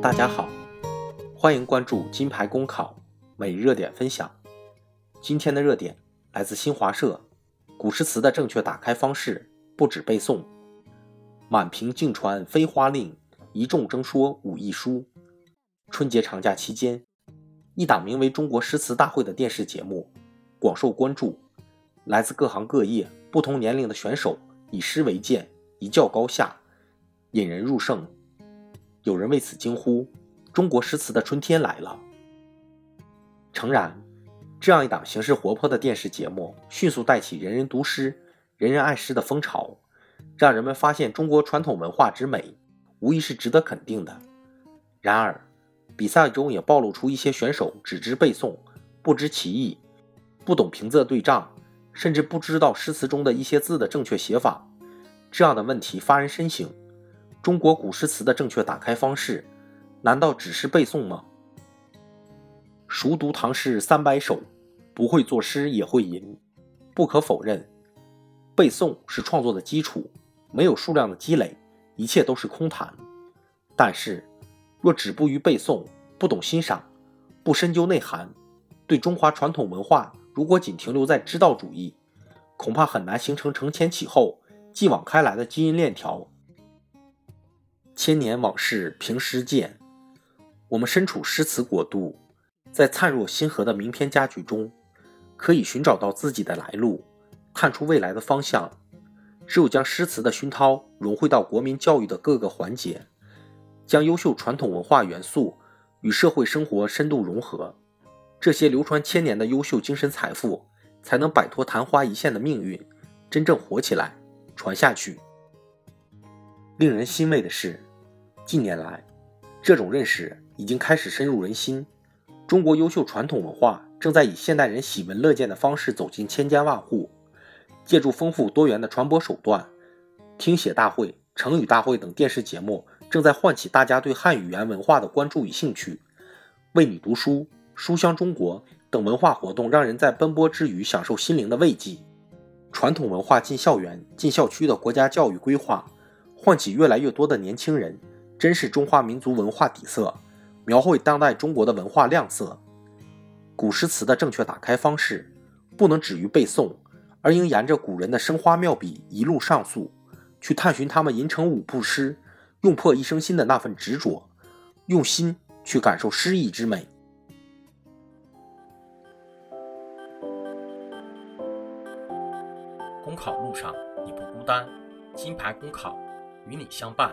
大家好，欢迎关注金牌公考每日热点分享。今天的热点来自新华社，古诗词的正确打开方式不止背诵。满屏竞传飞花令，一众争说武艺书。春节长假期间，一档名为《中国诗词大会》的电视节目广受关注。来自各行各业、不同年龄的选手以诗为鉴，一较高下，引人入胜。有人为此惊呼：“中国诗词的春天来了！”诚然，这样一档形式活泼的电视节目，迅速带起人人读诗、人人爱诗的风潮，让人们发现中国传统文化之美，无疑是值得肯定的。然而，比赛中也暴露出一些选手只知背诵，不知其意，不懂平仄对仗，甚至不知道诗词中的一些字的正确写法，这样的问题发人深省。中国古诗词的正确打开方式，难道只是背诵吗？熟读唐诗三百首，不会作诗也会吟。不可否认，背诵是创作的基础，没有数量的积累，一切都是空谈。但是，若止步于背诵，不懂欣赏，不深究内涵，对中华传统文化如果仅停留在知道主义，恐怕很难形成承前启后、继往开来的基因链条。千年往事凭诗鉴，我们身处诗词国度，在灿若星河的名篇佳句中，可以寻找到自己的来路，看出未来的方向。只有将诗词的熏陶融汇到国民教育的各个环节，将优秀传统文化元素与社会生活深度融合，这些流传千年的优秀精神财富，才能摆脱昙花一现的命运，真正活起来，传下去。令人欣慰的是。近年来，这种认识已经开始深入人心。中国优秀传统文化正在以现代人喜闻乐见的方式走进千家万户。借助丰富多元的传播手段，听写大会、成语大会等电视节目正在唤起大家对汉语言文化的关注与兴趣。为你读书、书香中国等文化活动，让人在奔波之余享受心灵的慰藉。传统文化进校园、进校区的国家教育规划，唤起越来越多的年轻人。真是中华民族文化底色，描绘当代中国的文化亮色。古诗词的正确打开方式，不能止于背诵，而应沿着古人的生花妙笔一路上溯，去探寻他们吟成五步诗，用破一生心的那份执着，用心去感受诗意之美。公考路上你不孤单，金牌公考与你相伴。